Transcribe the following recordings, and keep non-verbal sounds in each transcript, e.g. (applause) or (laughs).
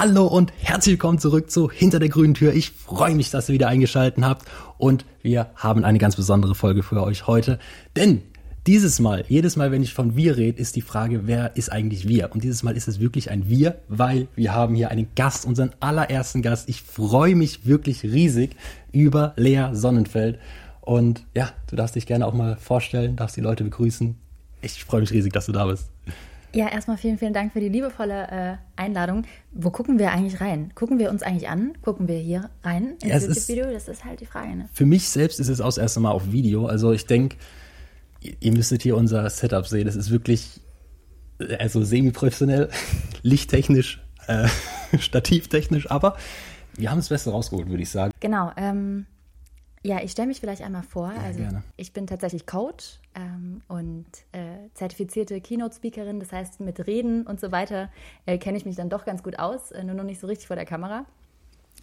Hallo und herzlich willkommen zurück zu Hinter der grünen Tür. Ich freue mich, dass ihr wieder eingeschaltet habt und wir haben eine ganz besondere Folge für euch heute, denn dieses Mal, jedes Mal, wenn ich von wir rede, ist die Frage, wer ist eigentlich wir? Und dieses Mal ist es wirklich ein wir, weil wir haben hier einen Gast, unseren allerersten Gast. Ich freue mich wirklich riesig über Lea Sonnenfeld. Und ja, du darfst dich gerne auch mal vorstellen, darfst die Leute begrüßen. Ich freue mich riesig, dass du da bist. Ja, erstmal vielen, vielen Dank für die liebevolle äh, Einladung. Wo gucken wir eigentlich rein? Gucken wir uns eigentlich an? Gucken wir hier rein ins ja, YouTube-Video? Das ist halt die Frage. Ne? Für mich selbst ist es auch das erste Mal auf Video. Also ich denke, ihr, ihr müsstet hier unser Setup sehen. Das ist wirklich also semi-professionell, (laughs) lichttechnisch, äh, (laughs) stativtechnisch, aber wir haben das Beste rausgeholt, würde ich sagen. Genau. Ähm, ja, ich stelle mich vielleicht einmal vor. Ja, also gerne. ich bin tatsächlich Coach ähm, und äh, zertifizierte Keynote-Speakerin. Das heißt, mit Reden und so weiter äh, kenne ich mich dann doch ganz gut aus, äh, nur noch nicht so richtig vor der Kamera.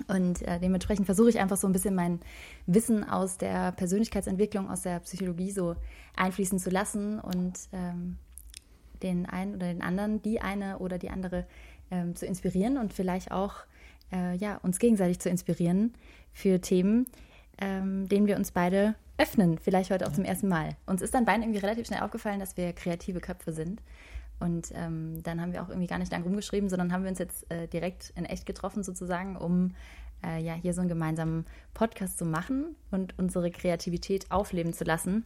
Und äh, dementsprechend versuche ich einfach so ein bisschen mein Wissen aus der Persönlichkeitsentwicklung, aus der Psychologie so einfließen zu lassen und ähm, den einen oder den anderen, die eine oder die andere ähm, zu inspirieren und vielleicht auch äh, ja, uns gegenseitig zu inspirieren für Themen, ähm, denen wir uns beide öffnen, vielleicht heute auch zum ersten Mal. Uns ist dann beiden irgendwie relativ schnell aufgefallen, dass wir kreative Köpfe sind. Und ähm, dann haben wir auch irgendwie gar nicht lang rumgeschrieben, sondern haben wir uns jetzt äh, direkt in echt getroffen, sozusagen, um äh, ja hier so einen gemeinsamen Podcast zu machen und unsere Kreativität aufleben zu lassen.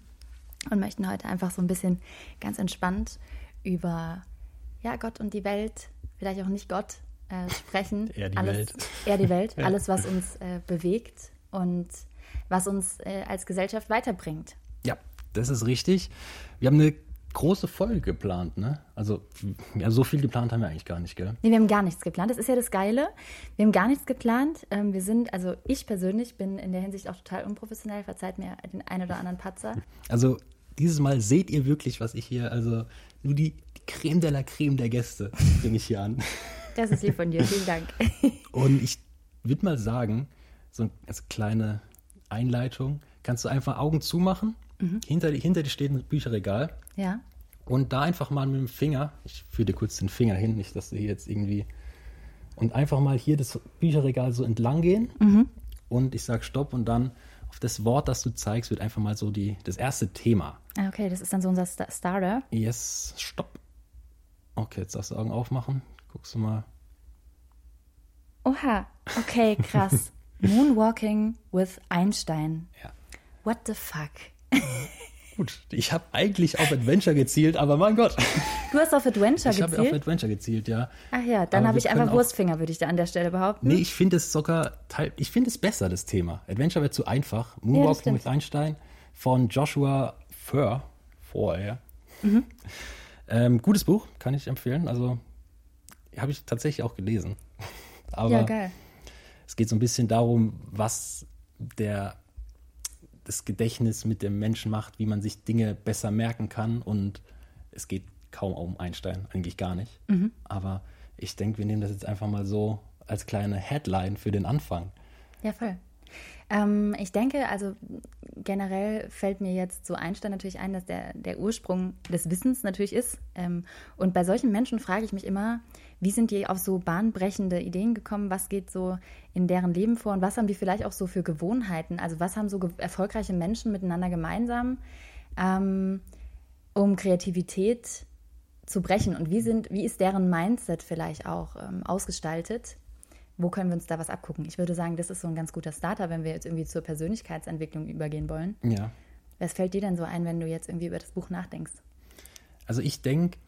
Und möchten heute einfach so ein bisschen ganz entspannt über ja, Gott und die Welt, vielleicht auch nicht Gott, äh, sprechen. (laughs) eher die alles, Welt. Eher die Welt, (laughs) alles, was uns äh, bewegt und was uns äh, als Gesellschaft weiterbringt. Ja, das ist richtig. Wir haben eine große Folge geplant, ne? Also, ja, so viel geplant haben wir eigentlich gar nicht, gell? Nee, wir haben gar nichts geplant. Das ist ja das Geile. Wir haben gar nichts geplant. Ähm, wir sind, also ich persönlich bin in der Hinsicht auch total unprofessionell. Verzeiht mir den einen oder anderen Patzer. Also, dieses Mal seht ihr wirklich, was ich hier, also nur die, die Creme de la Creme der Gäste bringe ich hier an. (laughs) Das ist lieb von dir. Vielen Dank. Und ich würde mal sagen, so als kleine Einleitung, kannst du einfach Augen zumachen. Mhm. Hinter, hinter dir steht ein Bücherregal. Ja. Und da einfach mal mit dem Finger, ich führe dir kurz den Finger hin, nicht, dass du hier jetzt irgendwie. Und einfach mal hier das Bücherregal so entlang gehen. Mhm. Und ich sage Stopp und dann auf das Wort, das du zeigst, wird einfach mal so die, das erste Thema. Ah, okay, das ist dann so unser Starter. Yes, Stopp. Okay, jetzt darfst du Augen aufmachen. Guckst du mal. Oha, okay, krass. (laughs) Moonwalking with Einstein. Ja. What the fuck? (laughs) Gut, ich habe eigentlich auf Adventure gezielt, aber mein Gott. Du hast auf Adventure ich gezielt? Ich habe auf Adventure gezielt, ja. Ach ja, dann habe ich einfach Wurstfinger, würde ich da an der Stelle behaupten. Nee, ich finde es sogar, ich finde es besser, das Thema. Adventure wird zu einfach. Moonwalking ja, with Einstein von Joshua Fur, vorher. Mhm. Ähm, gutes Buch, kann ich empfehlen. Also habe ich tatsächlich auch gelesen. (laughs) Aber ja, geil. Es geht so ein bisschen darum, was der, das Gedächtnis mit dem Menschen macht, wie man sich Dinge besser merken kann. Und es geht kaum um Einstein, eigentlich gar nicht. Mhm. Aber ich denke, wir nehmen das jetzt einfach mal so als kleine Headline für den Anfang. Ja, voll. Ähm, ich denke, also generell fällt mir jetzt so Einstein natürlich ein, dass der, der Ursprung des Wissens natürlich ist. Ähm, und bei solchen Menschen frage ich mich immer, wie sind die auf so bahnbrechende Ideen gekommen? Was geht so in deren Leben vor? Und was haben die vielleicht auch so für Gewohnheiten? Also was haben so erfolgreiche Menschen miteinander gemeinsam, ähm, um Kreativität zu brechen? Und wie, sind, wie ist deren Mindset vielleicht auch ähm, ausgestaltet? Wo können wir uns da was abgucken? Ich würde sagen, das ist so ein ganz guter Starter, wenn wir jetzt irgendwie zur Persönlichkeitsentwicklung übergehen wollen. Ja. Was fällt dir denn so ein, wenn du jetzt irgendwie über das Buch nachdenkst? Also ich denke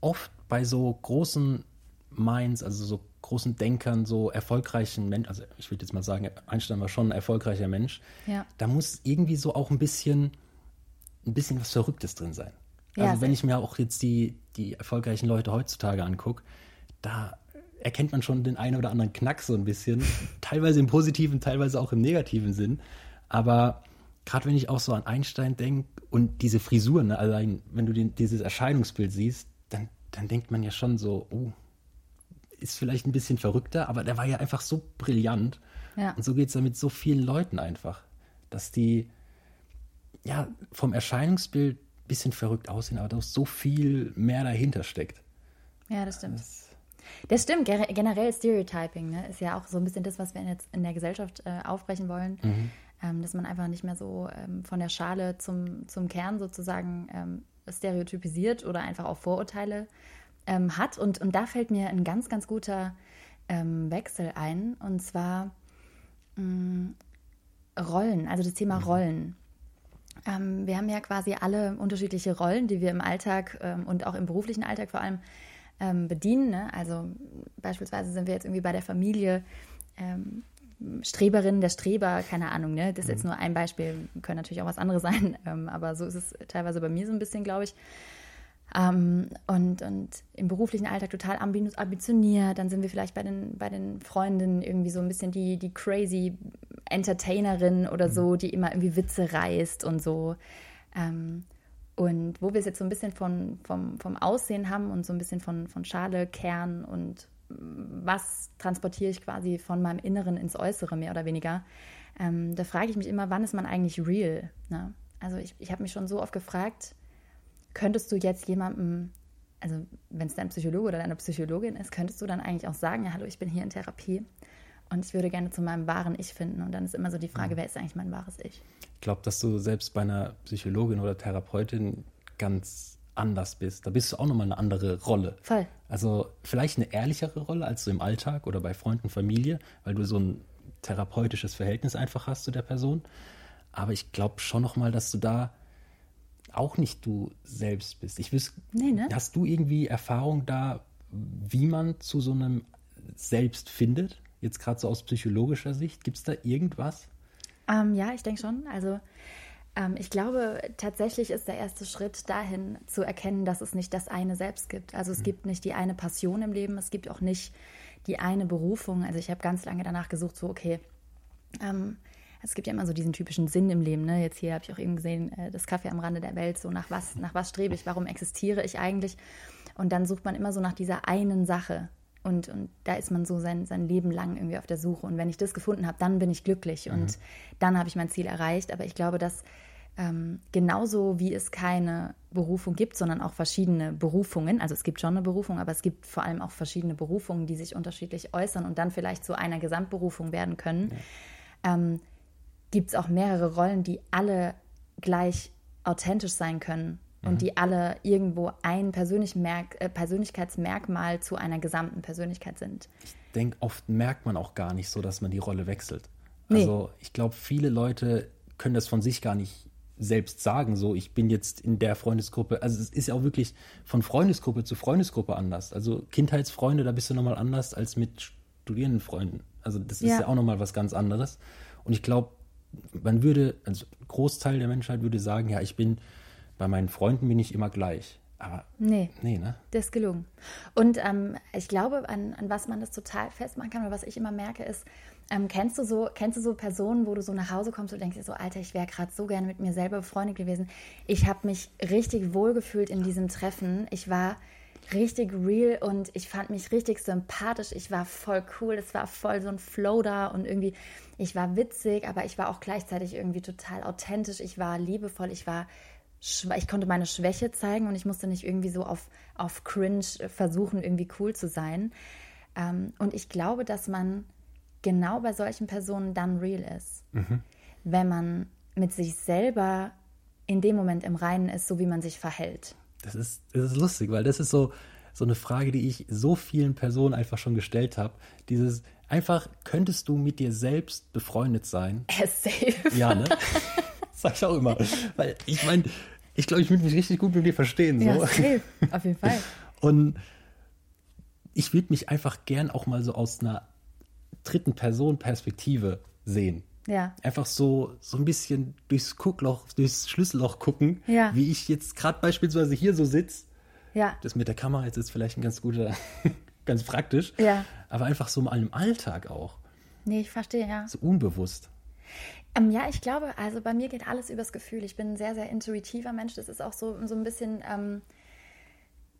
oft bei so großen Minds, also so großen Denkern, so erfolgreichen Menschen, also ich würde jetzt mal sagen, Einstein war schon ein erfolgreicher Mensch. Ja. Da muss irgendwie so auch ein bisschen, ein bisschen was Verrücktes drin sein. Also ja, wenn ich mir auch jetzt die, die erfolgreichen Leute heutzutage angucke, da erkennt man schon den einen oder anderen Knack so ein bisschen. (laughs) teilweise im positiven, teilweise auch im negativen Sinn. Aber gerade wenn ich auch so an Einstein denke und diese Frisur, ne, allein wenn du den, dieses Erscheinungsbild siehst, dann, dann denkt man ja schon so, oh, ist vielleicht ein bisschen verrückter, aber der war ja einfach so brillant. Ja. Und so geht es ja mit so vielen Leuten einfach, dass die ja vom Erscheinungsbild ein bisschen verrückt aussehen, aber doch so viel mehr dahinter steckt. Ja, das stimmt. Das Das stimmt, generell Stereotyping ne, ist ja auch so ein bisschen das, was wir jetzt in der Gesellschaft äh, aufbrechen wollen. Mhm. Ähm, dass man einfach nicht mehr so ähm, von der Schale zum, zum Kern sozusagen ähm, stereotypisiert oder einfach auch Vorurteile ähm, hat. Und, und da fällt mir ein ganz, ganz guter ähm, Wechsel ein. Und zwar mh, mm, Rollen, also das Thema mhm. Rollen. Ähm, wir haben ja quasi alle unterschiedliche Rollen, die wir im Alltag und auch im beruflichen Alltag vor allem ähm, bedienen. Ne? Also beispielsweise sind wir jetzt irgendwie bei der Familie ähm, Streberin, der Streber, keine Ahnung, ne? Das ist jetzt mhm. nur ein Beispiel, können natürlich auch was anderes sein, (laughs) ähm, aber so ist es teilweise bei mir so ein bisschen, glaube ich. Ähm, und, und im beruflichen Alltag total ambitioniert. Dann sind wir vielleicht bei den, bei den Freundinnen irgendwie so ein bisschen die, die crazy Entertainerin oder so, mhm. die immer irgendwie Witze reißt und so. Ähm, und wo wir es jetzt so ein bisschen von, vom, vom Aussehen haben und so ein bisschen von, von Schale, Kern und was transportiere ich quasi von meinem Inneren ins Äußere, mehr oder weniger. Ähm, da frage ich mich immer, wann ist man eigentlich real? Ne? Also ich, ich habe mich schon so oft gefragt, könntest du jetzt jemandem, also wenn es dein Psychologe oder deine Psychologin ist, könntest du dann eigentlich auch sagen, ja, hallo, ich bin hier in Therapie und ich würde gerne zu meinem wahren Ich finden. Und dann ist immer so die Frage, mhm. wer ist eigentlich mein wahres Ich? Ich glaube, dass du selbst bei einer Psychologin oder Therapeutin ganz anders bist. Da bist du auch nochmal eine andere Rolle. Voll. Also vielleicht eine ehrlichere Rolle als du im Alltag oder bei Freunden, Familie, weil du so ein therapeutisches Verhältnis einfach hast zu der Person. Aber ich glaube schon nochmal, dass du da auch nicht du selbst bist. Ich wüsste, nee, ne? hast du irgendwie Erfahrung da, wie man zu so einem Selbst findet? Jetzt gerade so aus psychologischer Sicht. Gibt es da irgendwas? Ähm, ja, ich denke schon. Also ähm, ich glaube, tatsächlich ist der erste Schritt dahin zu erkennen, dass es nicht das eine Selbst gibt. Also es mhm. gibt nicht die eine Passion im Leben, es gibt auch nicht die eine Berufung. Also ich habe ganz lange danach gesucht, so okay, ähm, es gibt ja immer so diesen typischen Sinn im Leben. Ne? Jetzt hier habe ich auch eben gesehen, äh, das Kaffee am Rande der Welt, so nach was, nach was strebe ich, warum existiere ich eigentlich? Und dann sucht man immer so nach dieser einen Sache. Und, und da ist man so sein, sein Leben lang irgendwie auf der Suche. Und wenn ich das gefunden habe, dann bin ich glücklich mhm. und dann habe ich mein Ziel erreicht. Aber ich glaube, dass ähm, genauso wie es keine Berufung gibt, sondern auch verschiedene Berufungen, also es gibt schon eine Berufung, aber es gibt vor allem auch verschiedene Berufungen, die sich unterschiedlich äußern und dann vielleicht zu einer Gesamtberufung werden können, ja. ähm, gibt es auch mehrere Rollen, die alle gleich authentisch sein können und mhm. die alle irgendwo ein Persönlichmerk äh, Persönlichkeitsmerkmal zu einer gesamten Persönlichkeit sind. Ich denke, oft merkt man auch gar nicht so, dass man die Rolle wechselt. Also nee. ich glaube, viele Leute können das von sich gar nicht selbst sagen, so ich bin jetzt in der Freundesgruppe. Also es ist ja auch wirklich von Freundesgruppe zu Freundesgruppe anders. Also Kindheitsfreunde, da bist du nochmal anders als mit Studierendenfreunden. Also das ist ja, ja auch nochmal was ganz anderes. Und ich glaube, man würde, also Großteil der Menschheit würde sagen, ja, ich bin bei meinen Freunden bin ich immer gleich. Aber nee, nee ne? das ist gelungen. Und ähm, ich glaube, an, an was man das total festmachen kann, oder was ich immer merke, ist, ähm, kennst, du so, kennst du so Personen, wo du so nach Hause kommst und denkst dir so, Alter, ich wäre gerade so gerne mit mir selber befreundet gewesen. Ich habe mich richtig wohlgefühlt in diesem Treffen. Ich war richtig real und ich fand mich richtig sympathisch. Ich war voll cool. Es war voll so ein Flow da und irgendwie, ich war witzig, aber ich war auch gleichzeitig irgendwie total authentisch. Ich war liebevoll. Ich war ich konnte meine Schwäche zeigen und ich musste nicht irgendwie so auf, auf Cringe versuchen, irgendwie cool zu sein. Ähm, und ich glaube, dass man genau bei solchen Personen dann real ist. Mhm. Wenn man mit sich selber in dem Moment im Reinen ist, so wie man sich verhält. Das ist, das ist lustig, weil das ist so, so eine Frage, die ich so vielen Personen einfach schon gestellt habe. Dieses einfach, könntest du mit dir selbst befreundet sein? Safe. Ja, ne? (laughs) Sag ich auch immer. Weil ich meine, ich glaube, ich würde mich richtig gut mit dir verstehen. So. Ja, safe. auf jeden Fall. (laughs) Und ich würde mich einfach gern auch mal so aus einer dritten Person Perspektive sehen. Ja. Einfach so, so ein bisschen durchs Guckloch, durchs Schlüsselloch gucken, ja. wie ich jetzt gerade beispielsweise hier so sitze. Ja. Das mit der Kamera jetzt ist vielleicht ein ganz guter, (laughs) ganz praktisch. Ja. Aber einfach so mal im Alltag auch. Nee, ich verstehe, ja. So unbewusst. Ähm, ja, ich glaube, also bei mir geht alles übers Gefühl. Ich bin ein sehr, sehr intuitiver Mensch. Das ist auch so, so ein bisschen, ähm,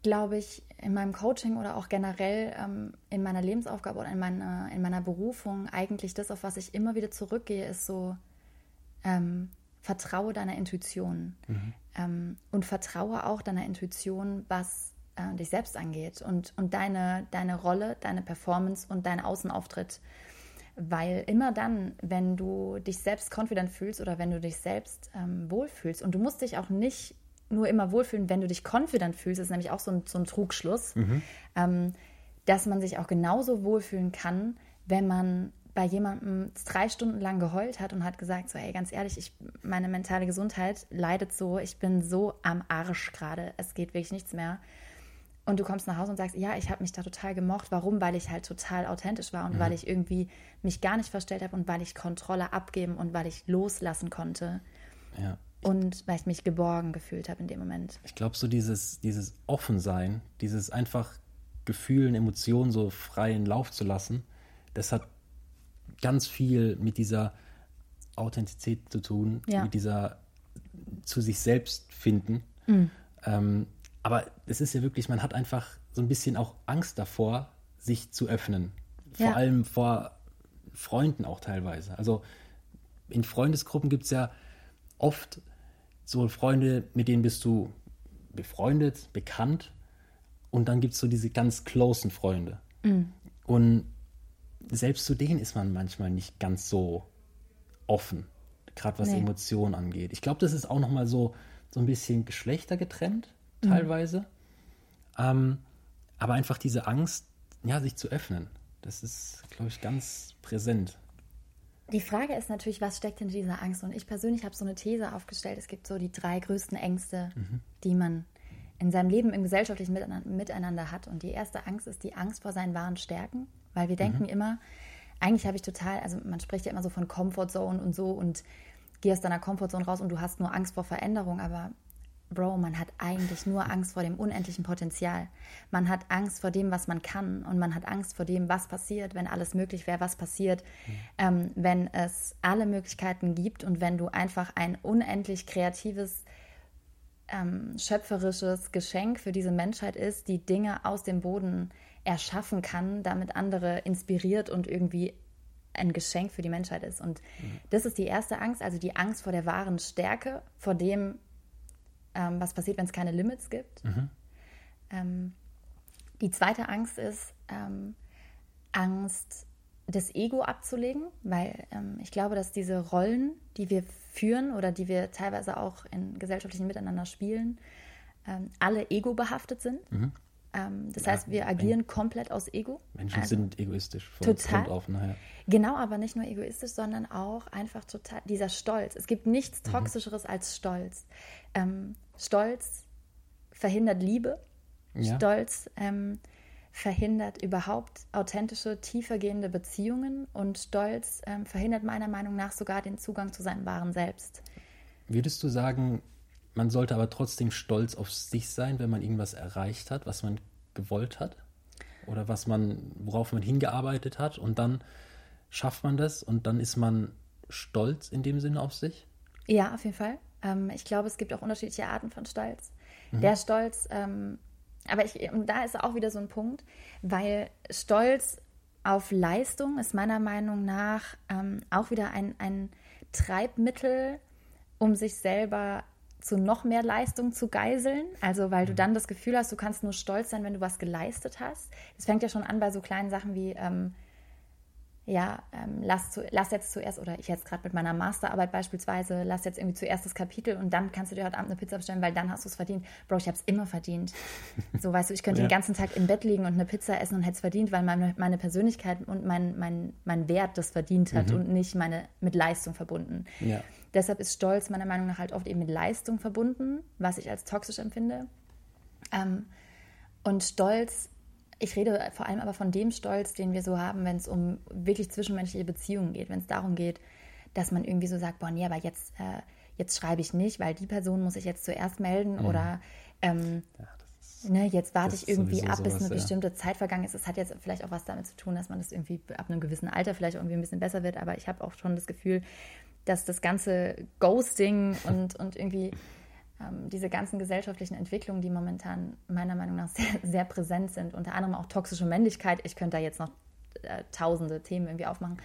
glaube ich, in meinem Coaching oder auch generell ähm, in meiner Lebensaufgabe oder in meiner, in meiner Berufung eigentlich das, auf was ich immer wieder zurückgehe, ist so, ähm, vertraue deiner Intuition. Mhm. Ähm, und vertraue auch deiner Intuition, was äh, dich selbst angeht und, und deine, deine Rolle, deine Performance und dein Außenauftritt. Weil immer dann, wenn du dich selbst confident fühlst oder wenn du dich selbst ähm, wohlfühlst, und du musst dich auch nicht nur immer wohlfühlen, wenn du dich confident fühlst, ist nämlich auch so ein, so ein Trugschluss, mhm. ähm, dass man sich auch genauso wohlfühlen kann, wenn man bei jemandem drei Stunden lang geheult hat und hat gesagt, so, ey, ganz ehrlich, ich, meine mentale Gesundheit leidet so, ich bin so am Arsch gerade, es geht wirklich nichts mehr. Und du kommst nach Hause und sagst, ja, ich habe mich da total gemocht. Warum? Weil ich halt total authentisch war und mhm. weil ich irgendwie mich gar nicht verstellt habe und weil ich Kontrolle abgeben und weil ich loslassen konnte. Ja. Und weil ich mich geborgen gefühlt habe in dem Moment. Ich glaube, so dieses, dieses Offensein, dieses einfach Gefühlen, Emotionen so freien Lauf zu lassen, das hat ganz viel mit dieser Authentizität zu tun, ja. mit dieser zu sich selbst finden. Mhm. Ähm, aber es ist ja wirklich, man hat einfach so ein bisschen auch Angst davor, sich zu öffnen. Vor ja. allem vor Freunden auch teilweise. Also in Freundesgruppen gibt es ja oft so Freunde, mit denen bist du befreundet, bekannt. Und dann gibt es so diese ganz closen Freunde. Mhm. Und selbst zu denen ist man manchmal nicht ganz so offen, gerade was nee. Emotionen angeht. Ich glaube, das ist auch nochmal so, so ein bisschen geschlechtergetrennt. Teilweise. Mhm. Ähm, aber einfach diese Angst, ja, sich zu öffnen, das ist, glaube ich, ganz präsent. Die Frage ist natürlich, was steckt in dieser Angst? Und ich persönlich habe so eine These aufgestellt. Es gibt so die drei größten Ängste, mhm. die man in seinem Leben im gesellschaftlichen Miteinander hat. Und die erste Angst ist die Angst vor seinen wahren Stärken. Weil wir denken mhm. immer, eigentlich habe ich total, also man spricht ja immer so von Comfortzone und so und geh aus deiner Comfortzone raus und du hast nur Angst vor Veränderung, aber Bro, man hat eigentlich nur Angst vor dem unendlichen Potenzial. Man hat Angst vor dem, was man kann und man hat Angst vor dem, was passiert, wenn alles möglich wäre, was passiert, mhm. ähm, wenn es alle Möglichkeiten gibt und wenn du einfach ein unendlich kreatives, ähm, schöpferisches Geschenk für diese Menschheit ist, die Dinge aus dem Boden erschaffen kann, damit andere inspiriert und irgendwie ein Geschenk für die Menschheit ist. Und mhm. das ist die erste Angst, also die Angst vor der wahren Stärke, vor dem, ähm, was passiert, wenn es keine Limits gibt. Mhm. Ähm, die zweite Angst ist ähm, Angst, das Ego abzulegen, weil ähm, ich glaube, dass diese Rollen, die wir führen oder die wir teilweise auch in gesellschaftlichen Miteinander spielen, ähm, alle ego-behaftet sind. Mhm. Das heißt, wir agieren komplett aus Ego. Menschen also, sind egoistisch von total. auf nachher. Genau, aber nicht nur egoistisch, sondern auch einfach total dieser Stolz. Es gibt nichts mhm. Toxischeres mhm. als Stolz. Ähm, Stolz verhindert Liebe. Ja. Stolz ähm, verhindert überhaupt authentische, tiefergehende Beziehungen und Stolz ähm, verhindert meiner Meinung nach sogar den Zugang zu seinem wahren Selbst. Würdest du sagen, man sollte aber trotzdem stolz auf sich sein, wenn man irgendwas erreicht hat, was man gewollt hat oder was man, worauf man hingearbeitet hat und dann schafft man das und dann ist man stolz in dem Sinne auf sich? Ja, auf jeden Fall. Ähm, ich glaube, es gibt auch unterschiedliche Arten von Stolz. Mhm. Der Stolz, ähm, aber ich, und da ist auch wieder so ein Punkt, weil Stolz auf Leistung ist meiner Meinung nach ähm, auch wieder ein, ein Treibmittel, um sich selber zu noch mehr Leistung zu geiseln. Also weil du mhm. dann das Gefühl hast, du kannst nur stolz sein, wenn du was geleistet hast. Es fängt ja schon an bei so kleinen Sachen wie, ähm, ja, ähm, lass, zu, lass jetzt zuerst, oder ich jetzt gerade mit meiner Masterarbeit beispielsweise, lass jetzt irgendwie zuerst das Kapitel und dann kannst du dir heute Abend eine Pizza bestellen, weil dann hast du es verdient. Bro, ich habe es immer verdient. (laughs) So, weißt du, ich könnte ja. den ganzen Tag im Bett liegen und eine Pizza essen und hätte es verdient, weil meine, meine Persönlichkeit und mein, mein, mein Wert das verdient hat mhm. und nicht meine mit Leistung verbunden. Ja. Deshalb ist Stolz meiner Meinung nach halt oft eben mit Leistung verbunden, was ich als toxisch empfinde. Ähm, und Stolz ich rede vor allem aber von dem Stolz, den wir so haben, wenn es um wirklich zwischenmenschliche Beziehungen geht, wenn es darum geht, dass man irgendwie so sagt, boah, nee, aber jetzt, äh, jetzt schreibe ich nicht, weil die Person muss ich jetzt zuerst melden mhm. oder ähm, ja, ne, jetzt warte ich irgendwie ab, bis eine ja. bestimmte Zeit vergangen ist. Es hat jetzt vielleicht auch was damit zu tun, dass man das irgendwie ab einem gewissen Alter vielleicht irgendwie ein bisschen besser wird, aber ich habe auch schon das Gefühl, dass das ganze Ghosting und, und irgendwie diese ganzen gesellschaftlichen Entwicklungen, die momentan meiner Meinung nach (laughs) sehr, sehr präsent sind, unter anderem auch toxische Männlichkeit, ich könnte da jetzt noch äh, tausende Themen irgendwie aufmachen,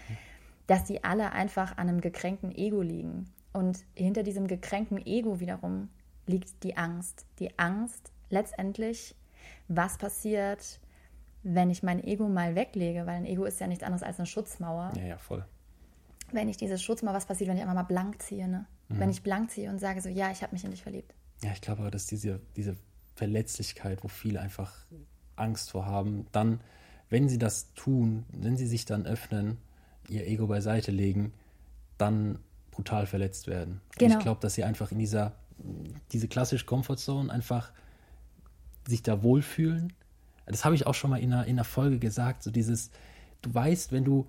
dass die alle einfach an einem gekränkten Ego liegen. Und hinter diesem gekränkten Ego wiederum liegt die Angst. Die Angst letztendlich, was passiert, wenn ich mein Ego mal weglege, weil ein Ego ist ja nichts anderes als eine Schutzmauer. Ja, ja, voll. Wenn ich diese Schutzmauer, was passiert, wenn ich einfach mal blank ziehe, ne? Mhm. Wenn ich blank ziehe und sage so, ja, ich habe mich in dich verliebt. Ja, ich glaube aber, dass diese, diese Verletzlichkeit, wo viele einfach Angst vor haben, dann, wenn sie das tun, wenn sie sich dann öffnen, ihr Ego beiseite legen, dann brutal verletzt werden. Genau. ich glaube, dass sie einfach in dieser, diese klassische Comfortzone einfach sich da wohlfühlen. Das habe ich auch schon mal in einer, in einer Folge gesagt, so dieses, du weißt, wenn du,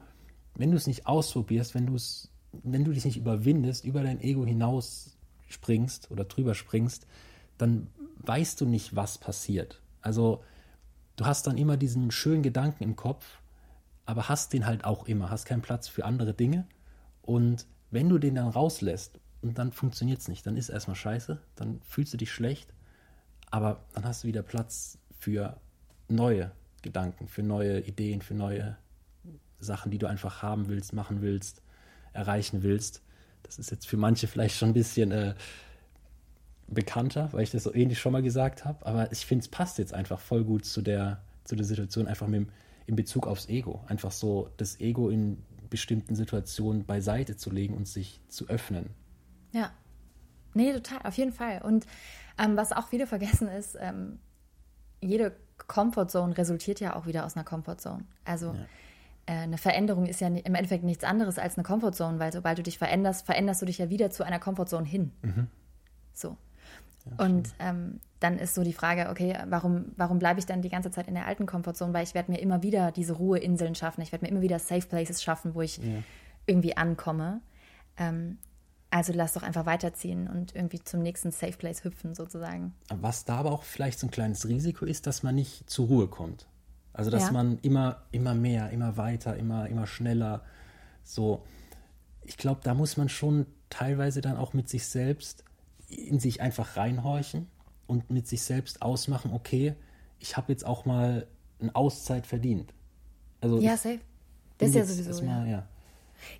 wenn du es nicht ausprobierst, wenn du es, wenn du dich nicht überwindest, über dein Ego hinaus springst oder drüber springst, dann weißt du nicht, was passiert. Also du hast dann immer diesen schönen Gedanken im Kopf, aber hast den halt auch immer, hast keinen Platz für andere Dinge. Und wenn du den dann rauslässt und dann funktioniert es nicht, dann ist erstmal scheiße, dann fühlst du dich schlecht, aber dann hast du wieder Platz für neue Gedanken, für neue Ideen, für neue Sachen, die du einfach haben willst, machen willst, erreichen willst. Das ist jetzt für manche vielleicht schon ein bisschen äh, bekannter, weil ich das so ähnlich schon mal gesagt habe. Aber ich finde, es passt jetzt einfach voll gut zu der, zu der Situation, einfach mit dem, in Bezug aufs Ego. Einfach so das Ego in bestimmten Situationen beiseite zu legen und sich zu öffnen. Ja. Nee, total, auf jeden Fall. Und ähm, was auch wieder vergessen ist, ähm, jede Comfortzone resultiert ja auch wieder aus einer Comfortzone. Also ja. Äh, eine Veränderung ist ja im Endeffekt nichts anderes als eine Comfortzone, weil sobald du dich veränderst, veränderst du dich ja wieder zu einer Comfortzone hin. Mhm. So. Ja, und ähm, dann ist so die Frage, okay, warum, warum bleibe ich dann die ganze Zeit in der alten Komfortzone? Weil ich werde mir immer wieder diese Ruheinseln schaffen. Ich werde mir immer wieder Safe Places schaffen, wo ich ja. irgendwie ankomme. Ähm, also lass doch einfach weiterziehen und irgendwie zum nächsten Safe Place hüpfen, sozusagen. Was da aber auch vielleicht so ein kleines Risiko ist, dass man nicht zur Ruhe kommt. Also dass ja. man immer, immer mehr, immer weiter, immer, immer schneller so. Ich glaube, da muss man schon teilweise dann auch mit sich selbst in sich einfach reinhorchen und mit sich selbst ausmachen, okay, ich habe jetzt auch mal eine Auszeit verdient. Also ja, safe. Das ist ja sowieso. Mal, ja. ja.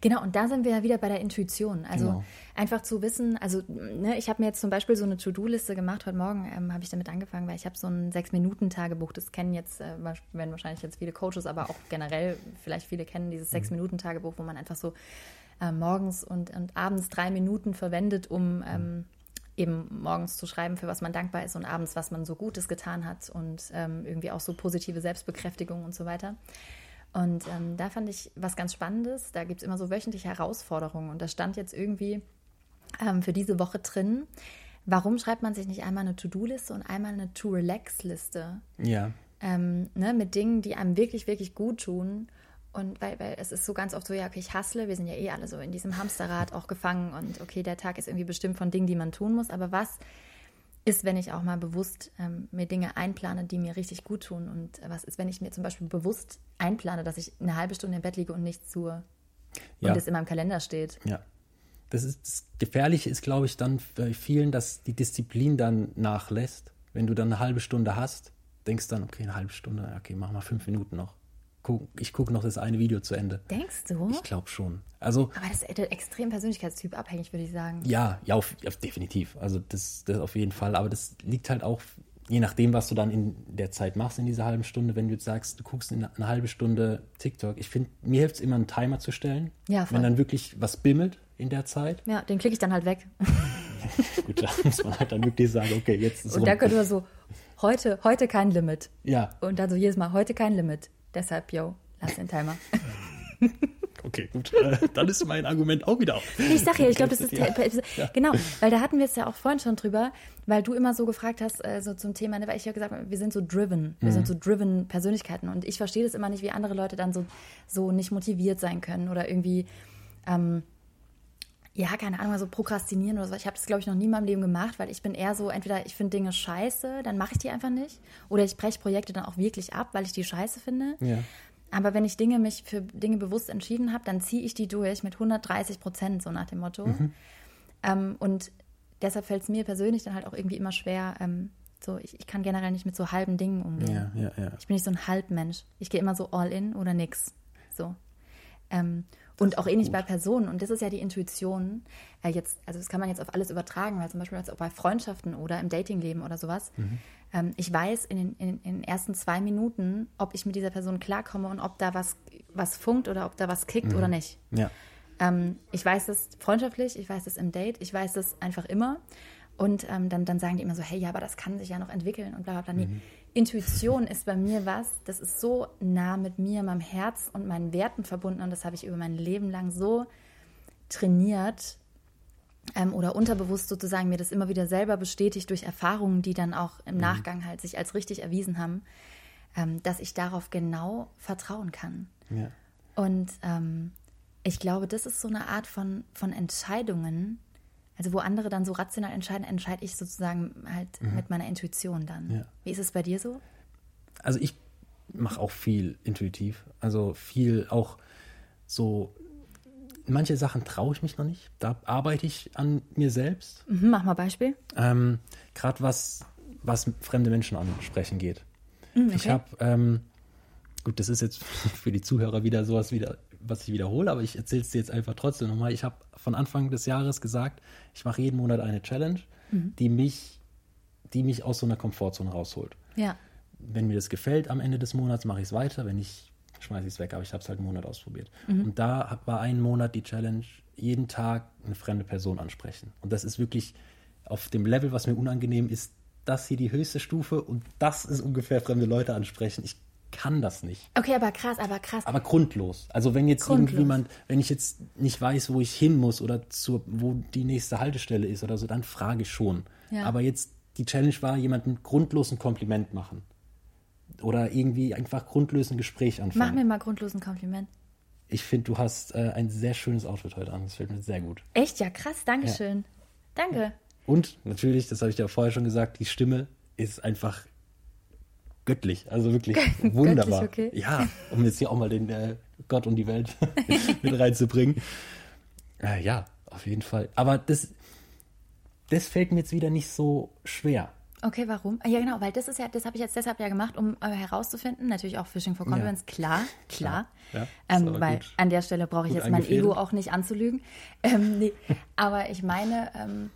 Genau, und da sind wir ja wieder bei der Intuition. Also genau. einfach zu wissen, also ne, ich habe mir jetzt zum Beispiel so eine To-Do-Liste gemacht. Heute Morgen ähm, habe ich damit angefangen, weil ich habe so ein Sechs-Minuten-Tagebuch. Das kennen jetzt, äh, werden wahrscheinlich jetzt viele Coaches, aber auch generell vielleicht viele kennen dieses mhm. Sechs-Minuten-Tagebuch, wo man einfach so äh, morgens und, und abends drei Minuten verwendet, um ähm, eben morgens zu schreiben, für was man dankbar ist und abends, was man so Gutes getan hat und ähm, irgendwie auch so positive Selbstbekräftigung und so weiter. Und ähm, da fand ich was ganz Spannendes. Da gibt es immer so wöchentliche Herausforderungen. Und da stand jetzt irgendwie ähm, für diese Woche drin, warum schreibt man sich nicht einmal eine To-Do-Liste und einmal eine To-Relax-Liste? Ja. Ähm, ne, mit Dingen, die einem wirklich, wirklich gut tun und weil, weil es ist so ganz oft so, ja, okay, ich hassle, wir sind ja eh alle so in diesem Hamsterrad auch gefangen und okay, der Tag ist irgendwie bestimmt von Dingen, die man tun muss, aber was ist, wenn ich auch mal bewusst ähm, mir Dinge einplane, die mir richtig gut tun und was ist, wenn ich mir zum Beispiel bewusst einplane, dass ich eine halbe Stunde im Bett liege und nichts tue ja. und es in meinem Kalender steht. Ja. Das, ist, das Gefährliche ist, glaube ich, dann bei vielen, dass die Disziplin dann nachlässt. Wenn du dann eine halbe Stunde hast, denkst dann, okay, eine halbe Stunde, okay, mach mal fünf Minuten noch guck, ich gucke noch das eine Video zu Ende. Denkst du? Ich glaube schon. Also, Aber das ist extrem Persönlichkeitstyp abhängig, würde ich sagen. Ja, ja, auf, auf, definitiv. Also das, das auf jeden Fall. Aber das liegt halt auch, je nachdem, was du dann in der Zeit machst, in dieser halben Stunde, wenn du jetzt sagst, du guckst in eine halbe Stunde TikTok. Ich finde, mir hilft es immer, einen Timer zu stellen. Ja, voll. Wenn dann wirklich was bimmelt in der Zeit. Ja, den klicke ich dann halt weg. (laughs) Gut, da muss man halt dann wirklich sagen, okay, jetzt ist Und rum. da könnte man so, heute, heute kein Limit. Ja. Und dann so jedes Mal, heute kein Limit. Deshalb, yo, lass den Timer. (laughs) Okay, gut. Äh, dann ist mein Argument auch wieder auf. Ich sag ja, ich glaube, das ist ja. Ja. genau, weil da hatten wir es ja auch vorhin schon drüber, weil du immer so gefragt hast, äh, so zum Thema, ne, weil ich ja gesagt habe, wir sind so driven, wir mhm. sind so driven Persönlichkeiten und ich verstehe das immer nicht, wie andere Leute dann so, so nicht motiviert sein können oder irgendwie, ähm, ja, keine Ahnung, so prokrastinieren oder so. Ich habe das, glaube ich, noch nie in meinem Leben gemacht, weil ich bin eher so, entweder ich finde Dinge scheiße, dann mache ich die einfach nicht. Oder ich breche Projekte dann auch wirklich ab, weil ich die scheiße finde. Ja. Aber wenn ich Dinge mich für Dinge bewusst entschieden habe, dann ziehe ich die durch mit 130 Prozent, so nach dem Motto. Mhm. Ähm, und deshalb fällt es mir persönlich dann halt auch irgendwie immer schwer, ähm, so, ich, ich, kann generell nicht mit so halben Dingen umgehen. Ja, ja. Ich bin nicht so ein Halbmensch. Ich gehe immer so all in oder nix. So. Ähm, Und auch ähnlich bei Personen. Und das ist ja die Intuition. Äh, jetzt, also das kann man jetzt auf alles übertragen, weil zum Beispiel auch bei Freundschaften oder im Datingleben oder sowas. Mhm. Ähm, ich weiß in den, in, in den, ersten zwei Minuten, ob ich mit dieser Person klarkomme und ob da was, was funkt oder ob da was kickt mhm. oder nicht. Ja. Ähm, ich weiß das freundschaftlich, ich weiß das im Date, ich weiß das einfach immer. Und ähm, dann, dann sagen die immer so, hey, ja, aber das kann sich ja noch entwickeln und bla bla bla. Nee. Mhm. Intuition ist bei mir was, das ist so nah mit mir, meinem Herz und meinen Werten verbunden und das habe ich über mein Leben lang so trainiert ähm, oder unterbewusst sozusagen mir das immer wieder selber bestätigt durch Erfahrungen, die dann auch im mhm. Nachgang halt sich als richtig erwiesen haben, ähm, dass ich darauf genau vertrauen kann. Ja. Und ähm, ich glaube, das ist so eine Art von, von Entscheidungen, also wo andere dann so rational entscheiden, entscheide ich sozusagen halt mhm. mit meiner Intuition dann. Ja. Wie ist es bei dir so? Also ich mache auch viel intuitiv. Also viel auch so, manche Sachen traue ich mich noch nicht. Da arbeite ich an mir selbst. Mhm, mach mal Beispiel. Ähm, Gerade was, was fremde Menschen ansprechen geht. Mhm, okay. Ich habe, ähm, gut, das ist jetzt (laughs) für die Zuhörer wieder sowas wieder was ich wiederhole, aber ich erzähle es dir jetzt einfach trotzdem nochmal. Ich habe von Anfang des Jahres gesagt, ich mache jeden Monat eine Challenge, mhm. die, mich, die mich aus so einer Komfortzone rausholt. Ja. Wenn mir das gefällt am Ende des Monats, mache ich es weiter. Wenn nicht, schmeiße ich es weg. Aber ich habe es halt einen Monat ausprobiert. Mhm. Und da war ein Monat die Challenge, jeden Tag eine fremde Person ansprechen. Und das ist wirklich auf dem Level, was mir unangenehm ist, das hier die höchste Stufe und das ist ungefähr fremde Leute ansprechen. Ich kann das nicht. Okay, aber krass, aber krass. Aber grundlos. Also wenn jetzt grundlos. irgendjemand, wenn ich jetzt nicht weiß, wo ich hin muss oder zur, wo die nächste Haltestelle ist oder so, dann frage ich schon. Ja. Aber jetzt die Challenge war, jemanden grundlos ein Kompliment machen. Oder irgendwie einfach grundlos ein Gespräch anfangen. Mach mir mal grundlos ein Kompliment. Ich finde, du hast äh, ein sehr schönes Outfit heute an. Das fällt mir sehr gut. Echt? Ja, krass. Dankeschön. Ja. Danke. Und natürlich, das habe ich dir vorher schon gesagt, die Stimme ist einfach göttlich, also wirklich wunderbar. okay. Ja, um jetzt hier auch mal den äh, Gott und die Welt (laughs) mit reinzubringen. Äh, ja, auf jeden Fall. Aber das, das fällt mir jetzt wieder nicht so schwer. Okay, warum? Ah, ja, genau, weil das ist ja, das habe ich jetzt deshalb ja gemacht, um äh, herauszufinden, natürlich auch Fishing for Confidence, ja. klar, klar. Ja, ähm, weil gut. an der Stelle brauche ich gut jetzt mein Ego auch nicht anzulügen. Ähm, nee. aber ich meine, ähm,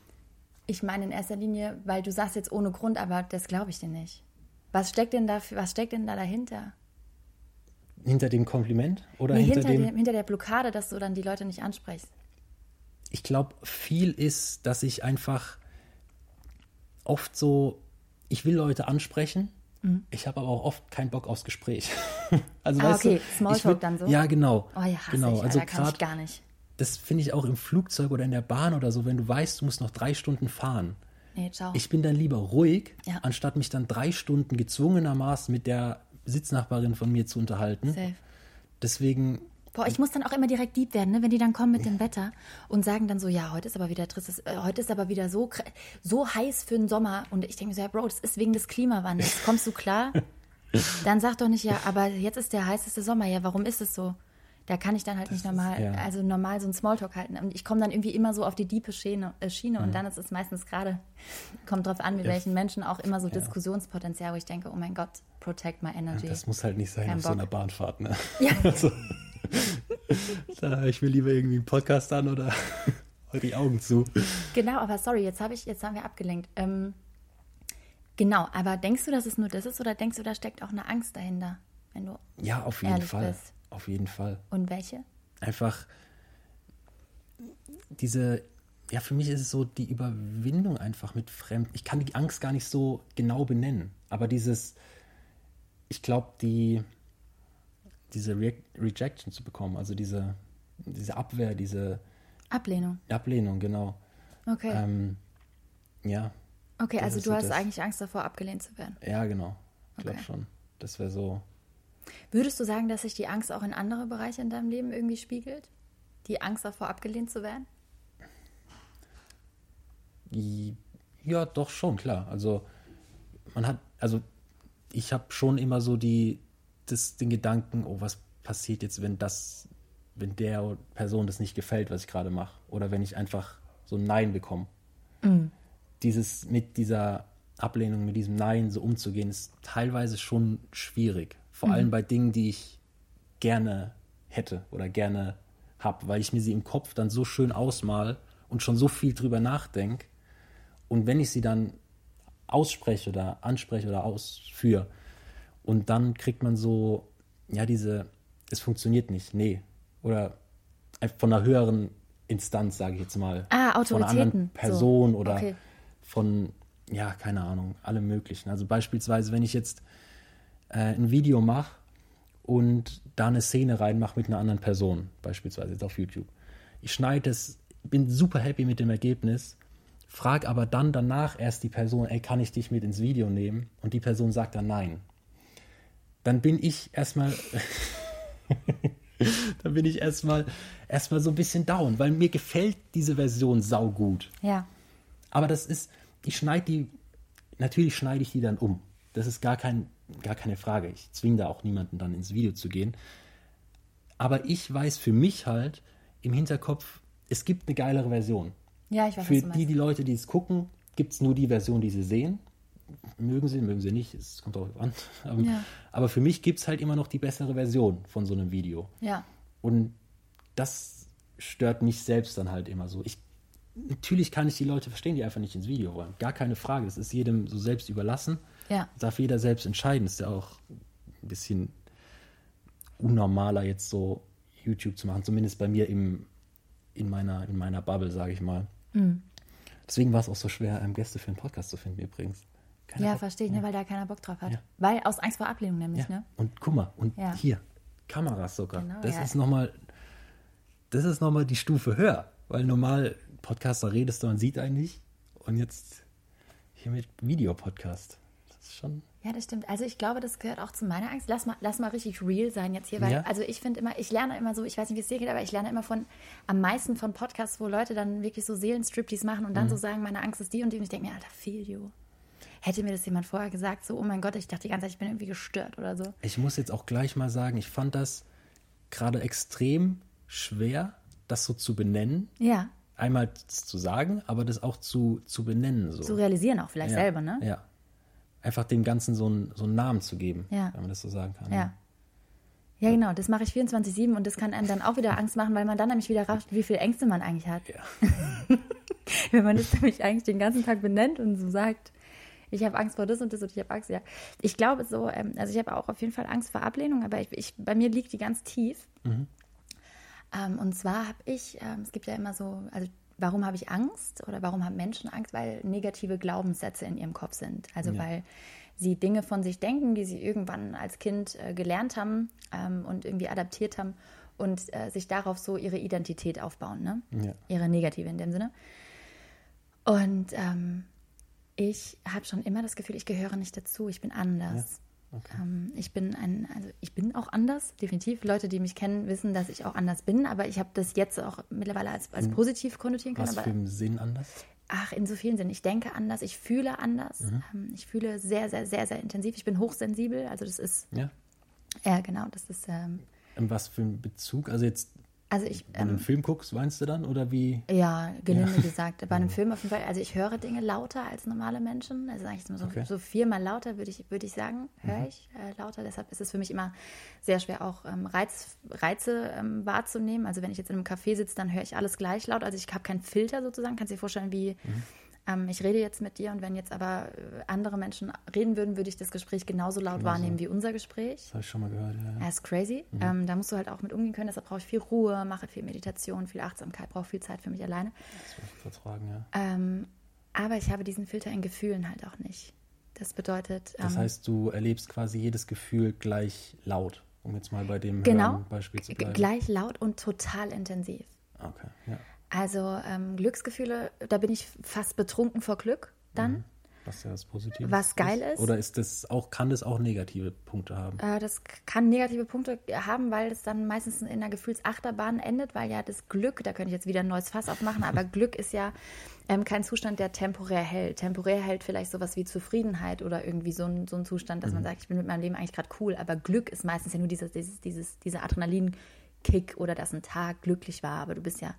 ich meine in erster Linie, weil du sagst jetzt ohne Grund, aber das glaube ich dir nicht. Was steckt denn da, was steckt denn da dahinter? Hinter dem Kompliment oder nee, hinter, hinter, dem, dem, hinter der Blockade, dass du dann die Leute nicht ansprichst? Ich glaube, viel ist, dass ich einfach oft so, ich will Leute ansprechen, mhm. ich habe aber auch oft keinen Bock aufs Gespräch. (laughs) also ah, weißt okay, du, Smalltalk dann so. Ja, genau. Oh ja, genau. Ich, also ich gar nicht. Das finde ich auch im Flugzeug oder in der Bahn oder so, wenn du weißt, du musst noch drei Stunden fahren Nee. Ich bin dann lieber ruhig, ja. anstatt mich dann drei Stunden gezwungenermaßen mit der Sitznachbarin von mir zu unterhalten. Safe. Deswegen. Boah, ich muss dann auch immer direkt deep werden, ne? wenn die dann kommen mit dem Wetter und sagen dann so, ja, heute ist aber wieder tristes, äh, heute ist aber wieder so, so heiß für den Sommer. Und ich denke mir so, ja, Bro, das ist wegen des Klimawandels. Kommst du klar? (laughs) dann sag doch nicht, ja, aber jetzt ist der heißeste Sommer. Ja, warum ist es so? Da kann ich dann halt das nicht normal, ist, ja. also normal so ein Smalltalk halten. Und ich komme dann irgendwie immer so auf die diepe Schiene, äh, Schiene mhm. und dann ist es meistens gerade, (laughs) kommt drauf an, mit ja. welchen Menschen auch immer so ja. Diskussionspotenzial, wo ich denke, oh mein Gott, protect my energy. das muss halt nicht sein Kein auf Bock. so einer Bahnfahrt, ne? Ja. (laughs) Also, (laughs) ich will lieber irgendwie einen Podcast an oder die Augen zu. Genau, aber sorry, jetzt habe ich, jetzt haben wir abgelenkt. Ähm, genau, aber denkst du, dass es nur das ist oder denkst du, da steckt auch eine Angst dahinter, wenn du Ja, auf jeden Fall. Bist? Auf jeden Fall. Und welche? Einfach diese, ja, für mich ist es so die Überwindung einfach mit Fremden. Ich kann die Angst gar nicht so genau benennen, aber dieses, ich glaube, die, diese Re Rejection zu bekommen, also diese, diese Abwehr, diese Ablehnung. Ablehnung, genau. Okay. Ähm, ja. Okay, also du hast das. eigentlich Angst davor, abgelehnt zu werden. Ja, genau. Ich glaube okay. schon. Das wäre so Würdest du sagen, dass sich die Angst auch in andere Bereiche in deinem Leben irgendwie spiegelt? Die Angst davor, abgelehnt zu werden? Ja, doch schon, klar. Also man hat, also ich habe schon immer so die, das, den Gedanken, oh, was passiert jetzt, wenn das, wenn der Person das nicht gefällt, was ich gerade mache, oder wenn ich einfach so ein Nein bekomme. Mhm. Dieses mit dieser Ablehnung, mit diesem Nein so umzugehen, ist teilweise schon schwierig. Vor mhm. allem bei Dingen, die ich gerne hätte oder gerne habe, weil ich mir sie im Kopf dann so schön ausmal und schon so viel drüber nachdenke. Und wenn ich sie dann ausspreche oder anspreche oder ausführe, und dann kriegt man so, ja, diese, es funktioniert nicht, nee. Oder von einer höheren Instanz, sage ich jetzt mal. Ah, Autoritäten. Von einer anderen Person so. oder okay. von, ja, keine Ahnung, alle möglichen. Also beispielsweise, wenn ich jetzt äh, ein Video mache und da eine Szene reinmache mit einer anderen Person, beispielsweise jetzt auf YouTube. Ich schneide es, bin super happy mit dem Ergebnis, frage aber dann danach erst die Person, ey, kann ich dich mit ins Video nehmen? Und die Person sagt dann nein. Dann bin ich erstmal, (laughs) dann bin ich erstmal, erstmal so ein bisschen down, weil mir gefällt diese Version saugut. Ja. Aber das ist, ich schneide die, natürlich schneide ich die dann um. Das ist gar, kein, gar keine Frage. Ich zwinge da auch niemanden dann ins Video zu gehen. Aber ich weiß für mich halt im Hinterkopf, es gibt eine geilere Version. Ja, ich weiß, Für die, die Leute, die es gucken, gibt es nur die Version, die sie sehen. Mögen sie, mögen sie nicht, es kommt auch an. (laughs) Aber, Ja. aber für mich gibt es halt immer noch die bessere Version von so einem Video. Ja. Und das stört mich selbst dann halt immer so. Ich, natürlich kann ich die Leute verstehen, die einfach nicht ins Video wollen. Gar keine Frage. Das ist jedem so selbst überlassen. Ja. Darf jeder selbst entscheiden. Ist ja auch ein bisschen unnormaler, jetzt so YouTube zu machen. Zumindest bei mir im, in, meiner, in meiner Bubble, sage ich mal. Mhm. Deswegen war es auch so schwer, ähm, Gäste für einen Podcast zu finden, übrigens. Keiner Ja, verstehe ich, ne, weil da keiner Bock drauf hat. Ja. Weil aus Angst vor Ablehnung nämlich, Ja. ne? Und guck mal, und Ja. hier, Kameras sogar. Genau, das ja. ist nochmal, das ist nochmal die Stufe höher. Weil normal Podcaster redest du, man sieht einen nicht. Und jetzt hier mit Videopodcast. Das ist schon. Ja, das stimmt. Also ich glaube, das gehört auch zu meiner Angst. Lass mal, lass mal richtig real sein jetzt hier, weil Ja. also ich finde immer, ich lerne immer so, ich weiß nicht, wie es dir geht, aber ich lerne immer von am meisten von Podcasts, wo Leute dann wirklich so Seelenstriptease machen und dann Mhm. so sagen, meine Angst ist die und die und ich denke mir, Alter, feel you. Hätte mir das jemand vorher gesagt, so, oh mein Gott, ich dachte die ganze Zeit, ich bin irgendwie gestört oder so. Ich muss jetzt auch gleich mal sagen, ich fand das gerade extrem schwer, das so zu benennen. Ja, Einmal zu sagen, aber das auch zu, zu benennen. So. zu realisieren auch vielleicht ja. selber, ne? Ja. Einfach dem Ganzen so einen, so einen Namen zu geben, Ja. wenn man das so sagen kann. Ja. Ja, genau, das mache ich 24-7 und das kann einem dann auch wieder Angst machen, weil man dann nämlich wieder rafft, wie viel Ängste man eigentlich hat. Ja. (laughs) Wenn man das nämlich eigentlich den ganzen Tag benennt und so sagt, ich habe Angst vor das und das und ich habe Angst, ja. Ich glaube so, ähm, also ich habe auch auf jeden Fall Angst vor Ablehnung, aber ich, ich, bei mir liegt die ganz tief. Ähm, und zwar habe ich, ähm, es gibt ja immer so, also warum habe ich Angst oder warum haben Menschen Angst? Weil negative Glaubenssätze in ihrem Kopf sind. Also Ja. weil sie Dinge von sich denken, die sie irgendwann als Kind äh, gelernt haben ähm, und irgendwie adaptiert haben und äh, sich darauf so ihre Identität aufbauen, ne? Ja. Ihre negative in dem Sinne. Und ähm, ich habe schon immer das Gefühl, ich gehöre nicht dazu, ich bin anders. Ähm, ich bin ein, also ich bin auch anders, definitiv. Leute, die mich kennen, wissen, dass ich auch anders bin, aber ich habe das jetzt auch mittlerweile als, als positiv konnotieren können. Was Aber für einen Sinn anders? ach, in so vielen Sinne. Ich denke anders, ich fühle anders. Ähm, ich fühle sehr, sehr, sehr, sehr intensiv. Ich bin hochsensibel, also das ist, Ja. ja genau, das ist, ähm, was für einen Bezug? Also jetzt, also ich, wenn du einen ähm, Film guckst, weinst du dann? Oder wie? Ja, gelinde gesagt. Bei einem Film auf jeden Fall. Also ich höre Dinge lauter als normale Menschen. Also eigentlich so, Okay. so viermal lauter würde ich, würde ich sagen, höre ich äh, lauter. Deshalb ist es für mich immer sehr schwer, auch ähm, Reiz, Reize ähm, wahrzunehmen. Also wenn ich jetzt in einem Café sitze, dann höre ich alles gleich laut. Also ich habe keinen Filter sozusagen. Kannst du dir vorstellen, wie ähm, ich rede jetzt mit dir und wenn jetzt aber äh, andere Menschen reden würden, würde ich das Gespräch genauso laut wahrnehmen wie unser Gespräch. Das habe ich schon mal gehört. Ja. Ja, ist crazy. Ähm, da musst du halt auch mit umgehen können. Deshalb brauche ich viel Ruhe, mache viel Meditation, viel Achtsamkeit, brauche viel Zeit für mich alleine. Das will ich vertragen, ja. Ähm, aber ich habe diesen Filter in Gefühlen halt auch nicht. Das bedeutet, Das ähm, heißt, du erlebst quasi jedes Gefühl gleich laut, um jetzt mal bei dem genau, Hören-Beispiel zu bleiben. gleich laut und total intensiv. Okay, ja. Also ähm, Glücksgefühle, da bin ich fast betrunken vor Glück dann. Was ja das Positive Was geil ist. Oder ist das auch, kann das auch negative Punkte haben? Äh, das kann negative Punkte haben, weil es dann meistens in einer Gefühlsachterbahn endet, weil ja das Glück, da könnte ich jetzt wieder ein neues Fass aufmachen, aber (laughs) Glück ist ja ähm, kein Zustand, der temporär hält. Temporär hält vielleicht sowas wie Zufriedenheit oder irgendwie so ein, so ein Zustand, dass man sagt, ich bin mit meinem Leben eigentlich gerade cool, aber Glück ist meistens ja nur dieses, dieses, dieses, dieser Adrenalinkick oder dass ein Tag glücklich war, aber du bist ja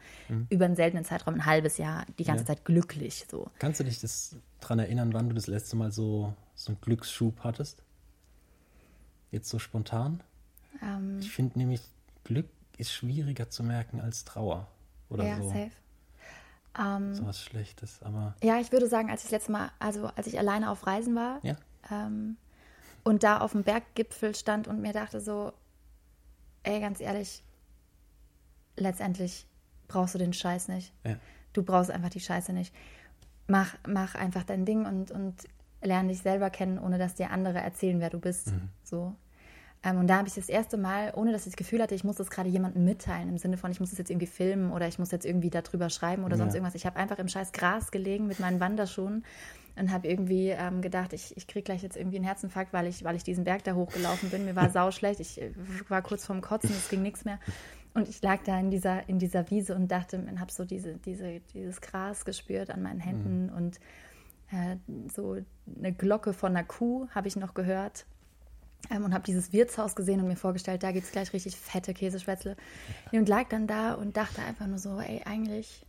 über einen seltenen Zeitraum, ein halbes Jahr, die ganze Ja. Zeit glücklich so. Kannst du dich das dran erinnern, wann du das letzte Mal so, so einen Glücksschub hattest? Jetzt so spontan? Ähm, Ich finde nämlich, Glück ist schwieriger zu merken als Trauer oder ja, so. safe. Ähm, so was Schlechtes, aber. Ja, ich würde sagen, als ich das letzte Mal, also als ich alleine auf Reisen war ja. ähm, und da auf dem Berggipfel stand und mir dachte so, ey, ganz ehrlich, letztendlich brauchst du den Scheiß nicht. Ja. Du brauchst einfach die Scheiße nicht. Mach, mach einfach dein Ding und, und lerne dich selber kennen, ohne dass dir andere erzählen, wer du bist. Mhm. So. Ähm, und da habe ich das erste Mal, ohne dass ich das Gefühl hatte, ich muss das gerade jemandem mitteilen, im Sinne von, ich muss das jetzt irgendwie filmen oder ich muss jetzt irgendwie darüber schreiben oder ja. sonst irgendwas. Ich habe einfach im scheiß Gras gelegen mit meinen Wanderschuhen und habe irgendwie ähm, gedacht, ich, ich kriege gleich jetzt irgendwie einen Herzinfarkt, weil ich, weil ich diesen Berg da hochgelaufen bin. Mir war (laughs) sauschlecht, ich äh, war kurz vorm Kotzen, es ging nichts mehr. Und ich lag da in dieser, in dieser Wiese und dachte, und habe so diese, diese, dieses Gras gespürt an meinen Händen mhm. und äh, so eine Glocke von einer Kuh habe ich noch gehört ähm, und habe dieses Wirtshaus gesehen und mir vorgestellt, da gibt es gleich richtig fette Käsespätzle. (laughs) Und lag dann da und dachte einfach nur so, ey, eigentlich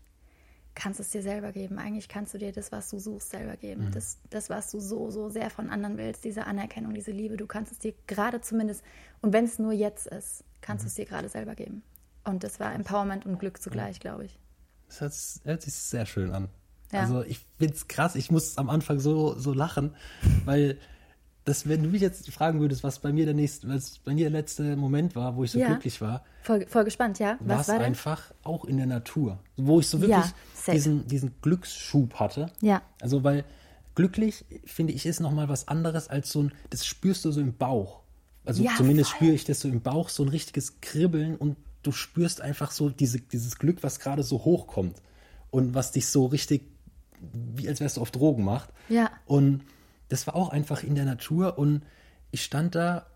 kannst du es dir selber geben. Eigentlich kannst du dir das, was du suchst, selber geben. Mhm. Das, das, was du so, so sehr von anderen willst, diese Anerkennung, diese Liebe, du kannst es dir gerade zumindest, und wenn es nur jetzt ist, kannst mhm. du es dir gerade selber geben. Und das war Empowerment und Glück zugleich, glaube ich. Das hört sich sehr schön an. Ja. Also ich finde es krass, ich muss am Anfang so, so lachen, weil das, wenn du mich jetzt fragen würdest, was bei mir der nächste, was bei mir der letzte Moment war, wo ich so ja. glücklich war. Voll, voll gespannt, ja. Was war einfach auch in der Natur, wo ich so wirklich ja, diesen, diesen Glücksschub hatte. Ja. Also weil glücklich finde ich ist noch mal was anderes als so ein, das spürst du so im Bauch. Also ja, zumindest spüre ich das so im Bauch, so ein richtiges Kribbeln und du spürst einfach so diese, dieses Glück, was gerade so hochkommt und was dich so richtig, wie als wärst du auf Drogen macht. Ja. Und das war auch einfach in der Natur und ich stand da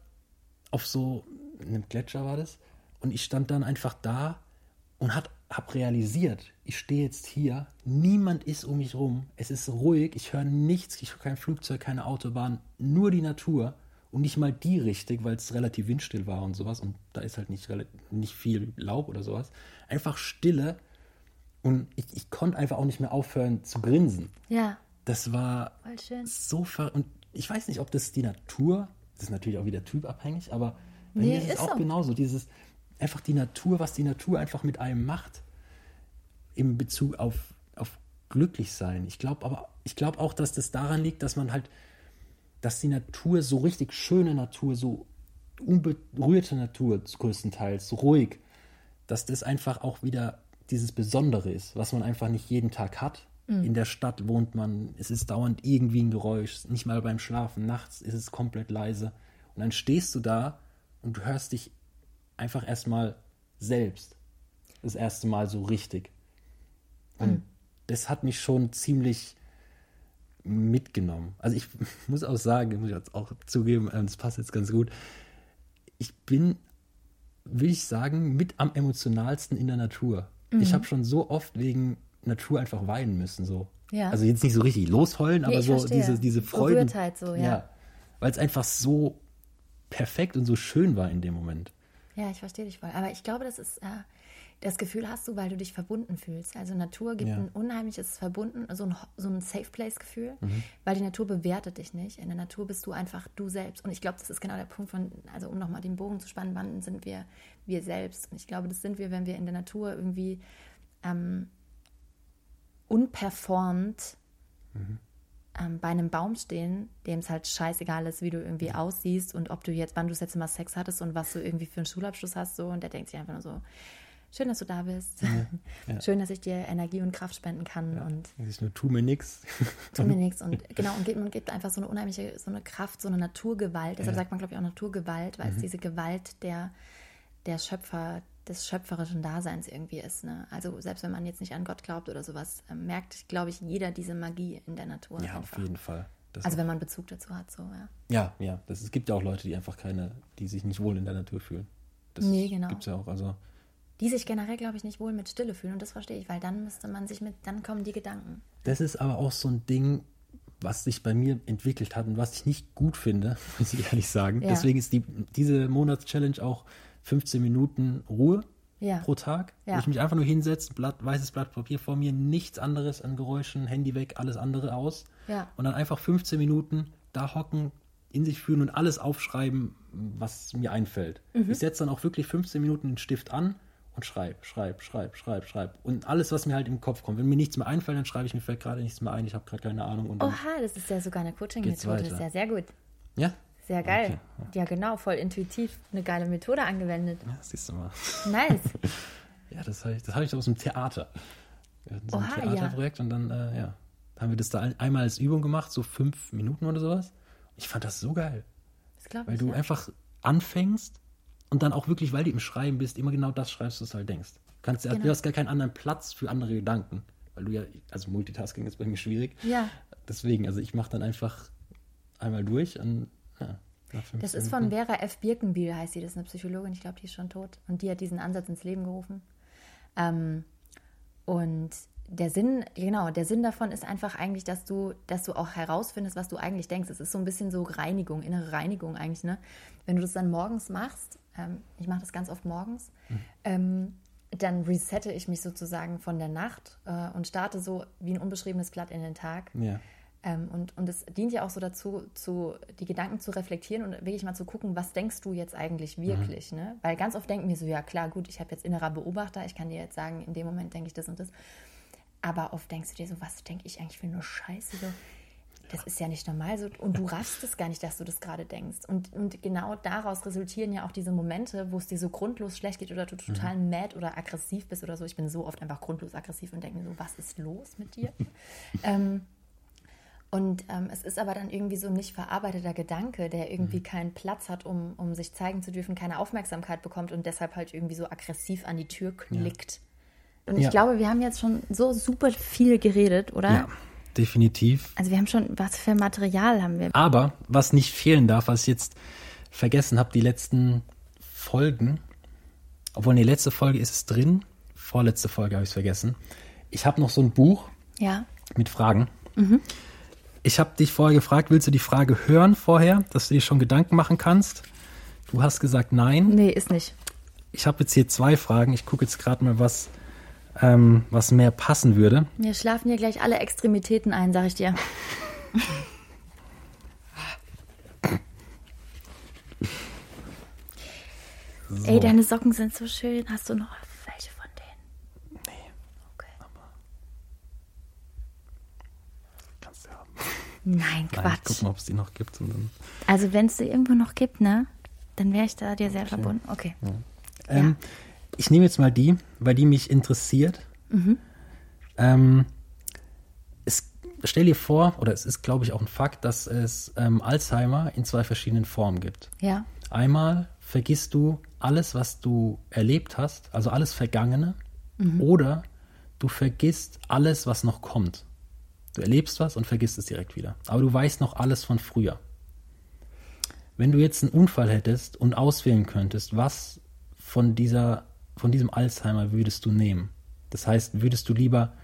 auf so einem Gletscher war das und ich stand dann einfach da und hat, hab realisiert, ich stehe jetzt hier, niemand ist um mich rum, es ist ruhig, ich höre nichts, ich höre kein Flugzeug, keine Autobahn, nur die Natur und nicht mal die richtig, weil es relativ windstill war und sowas und da ist halt nicht, nicht viel Laub oder sowas. Einfach Stille und ich, ich konnte einfach auch nicht mehr aufhören zu grinsen. Ja. Das war so ver und ich weiß nicht, ob das die Natur, das ist natürlich auch wieder typabhängig, aber bei nee, mir ist es ist auch so. genauso, dieses einfach die Natur, was die Natur einfach mit einem macht im Bezug auf, auf glücklich sein. Ich glaube aber, ich glaube auch, dass das daran liegt, dass man halt, dass die Natur so richtig schöne Natur, so unberührte Natur größtenteils, so ruhig, dass das einfach auch wieder dieses Besondere ist, was man einfach nicht jeden Tag hat Mhm. In der Stadt wohnt man, es ist dauernd irgendwie ein Geräusch, nicht mal beim Schlafen, nachts ist es komplett leise. Und dann stehst du da und du hörst dich einfach erstmal selbst. Das erste Mal so richtig. Und mhm. das hat mich schon ziemlich mitgenommen. Also ich (laughs) muss auch sagen, muss ich jetzt auch zugeben, ähm, das passt jetzt ganz gut. Ich bin, will ich sagen, mit am emotionalsten in der Natur. Mhm. Ich habe schon so oft wegen Natur einfach weinen müssen. So. Ja. Also jetzt nicht so richtig losheulen, aber so diese, diese Freude. Berührtheit so, ja. ja Weil es einfach so perfekt und so schön war in dem Moment. Ja, ich verstehe dich voll. Aber ich glaube, das ist, äh, das Gefühl hast du, weil du dich verbunden fühlst. Also Natur gibt ja. ein unheimliches Verbunden, so ein, so ein Safe Place-Gefühl, mhm. weil die Natur bewertet dich nicht. In der Natur bist du einfach du selbst. Und ich glaube, das ist genau der Punkt von, also um nochmal den Bogen zu spannen, wann sind wir wir selbst? Und ich glaube, das sind wir, wenn wir in der Natur irgendwie ähm, unperformt mhm. Ähm, bei einem Baum stehen, dem es halt scheißegal ist, wie du irgendwie aussiehst und ob du jetzt, wann du das letzte Mal Sex hattest und was du irgendwie für einen Schulabschluss hast, so und der denkt sich einfach nur so, schön, dass du da bist. Ja, ja. (laughs) Schön, dass ich dir Energie und Kraft spenden kann. Ja, und ich nur, tu mir nichts. (laughs) Tu mir nichts. Und genau, und gibt, man gibt einfach so eine unheimliche, so eine Kraft, so eine Naturgewalt. Deshalb sagt man, glaube ich, auch Naturgewalt, weil mhm. es diese Gewalt der, der Schöpfer, des schöpferischen Daseins irgendwie ist. Ne? Also selbst wenn man jetzt nicht an Gott glaubt oder sowas, äh, merkt, glaube ich, jeder diese Magie in der Natur. Ja, einfach. auf jeden Fall. Das also wenn man Bezug dazu hat, so, ja. Ja, ja. Das, es gibt ja auch Leute, die einfach keine, die sich nicht wohl in der Natur fühlen. Das nee, genau. Gibt es ja auch. Also die sich generell, glaube ich, nicht wohl mit Stille fühlen. Und das verstehe ich, weil dann müsste man sich mit, dann kommen die Gedanken. Das ist aber auch so ein Ding, was sich bei mir entwickelt hat und was ich nicht gut finde, (laughs) muss ich ehrlich sagen. Ja. Deswegen ist die, diese Monatschallenge auch 15 Minuten Ruhe ja. pro Tag. Ja. Wo ich mich einfach nur hinsetze, Blatt, weißes Blatt Papier vor mir, nichts anderes an Geräuschen, Handy weg, alles andere aus. Ja. Und dann einfach 15 Minuten da hocken, in sich fühlen und alles aufschreiben, was mir einfällt. Mhm. Ich setze dann auch wirklich 15 Minuten den Stift an und schreib, schreib, schreib, schreib, schreib. Und alles, was mir halt im Kopf kommt. Wenn mir nichts mehr einfällt, dann schreibe ich mir gerade nichts mehr ein, ich habe gerade keine Ahnung. Und Oha, das ist ja sogar eine Coaching-Methode. Das ist ja sehr gut. Ja? Sehr geil. Okay. Ja, genau, voll intuitiv eine geile Methode angewendet. Ja, siehst du mal. Nice. (laughs) ja, das habe ich, hab ich aus dem Theater. Wir hatten so ein Oha, Theaterprojekt ja. und dann, äh, ja, haben wir das da einmal als Übung gemacht, so fünf Minuten oder sowas. Ich fand das so geil. Das Weil ich, du ja. einfach anfängst und dann auch wirklich, weil du im Schreiben bist, immer genau das schreibst, was du halt denkst. Kannst, genau. Du hast gar keinen anderen Platz für andere Gedanken. Weil du ja, also Multitasking ist bei mir schwierig. Ja. Deswegen, also ich mache dann einfach einmal durch und ja. Das ist von Vera F. Birkenbiel, heißt sie, das ist eine Psychologin, ich glaube, die ist schon tot. Und die hat diesen Ansatz ins Leben gerufen. Ähm, und der Sinn, genau, der Sinn davon ist einfach eigentlich, dass du, dass du auch herausfindest, was du eigentlich denkst. Es ist so ein bisschen so Reinigung, innere Reinigung eigentlich, ne? Wenn du das dann morgens machst, ähm, ich mache das ganz oft morgens, mhm. ähm, dann resette ich mich sozusagen von der Nacht äh, und starte so wie ein unbeschriebenes Blatt in den Tag. Ja. Ähm, und, und es dient ja auch so dazu, zu, die Gedanken zu reflektieren und wirklich mal zu gucken, was denkst du jetzt eigentlich mhm. wirklich? Mhm. Ne? Weil ganz oft denken wir so, ja klar, gut, ich habe jetzt innerer Beobachter, ich kann dir jetzt sagen, in dem Moment denke ich das und das. Aber oft denkst du dir so, was denke ich eigentlich für eine Scheiße? So, das ist ja nicht normal so. Und du raffst es gar nicht, dass du das gerade denkst. Und, und genau daraus resultieren ja auch diese Momente, wo es dir so grundlos schlecht geht oder du total mhm. mad oder aggressiv bist oder so. Ich bin so oft einfach grundlos aggressiv und denke mir so, was ist los mit dir? (laughs) ähm, und ähm, es ist aber dann irgendwie so ein nicht verarbeiteter Gedanke, der irgendwie mhm. keinen Platz hat, um, um sich zeigen zu dürfen, keine Aufmerksamkeit bekommt und deshalb halt irgendwie so aggressiv an die Tür klickt. Ja. Und ich ja. glaube, wir haben jetzt schon so super viel geredet, oder? Ja, definitiv. Also wir haben schon, was für Material haben wir? Aber was nicht fehlen darf, was ich jetzt vergessen habe, die letzten Folgen, obwohl in die letzte Folge ist es drin, vorletzte Folge habe ich es vergessen. Ich habe noch so ein Buch ja. mit Fragen. Mhm. Ich habe dich vorher gefragt, willst du die Frage hören vorher, dass du dir schon Gedanken machen kannst? Du hast gesagt nein. Nee, ist nicht. Ich habe jetzt hier zwei Fragen. Ich gucke jetzt gerade mal, was ähm, was mehr passen würde. Wir schlafen hier gleich alle Extremitäten ein, sag ich dir. (laughs) So. Ey, deine Socken sind so schön. Hast du noch welche von denen? Nee. Okay. Aber kannst du haben. Nein, Quatsch. Nein, guck mal, ob es die noch gibt. also, wenn es sie irgendwo noch gibt, ne? Dann wäre ich da dir sehr okay. verbunden. Okay. Ja. Ähm, ja ich nehme jetzt mal die, weil die mich interessiert. Mhm. Ähm, es, stell dir vor, oder es ist, glaube ich, auch ein Fakt, dass es ähm, Alzheimer in zwei verschiedenen Formen gibt. Ja. Einmal vergisst du alles, was du erlebt hast, also alles Vergangene, mhm. oder du vergisst alles, was noch kommt. Du erlebst was und vergisst es direkt wieder. Aber du weißt noch alles von früher. Wenn du jetzt einen Unfall hättest und auswählen könntest, was von dieser von diesem Alzheimer würdest du nehmen? Das heißt, würdest du lieber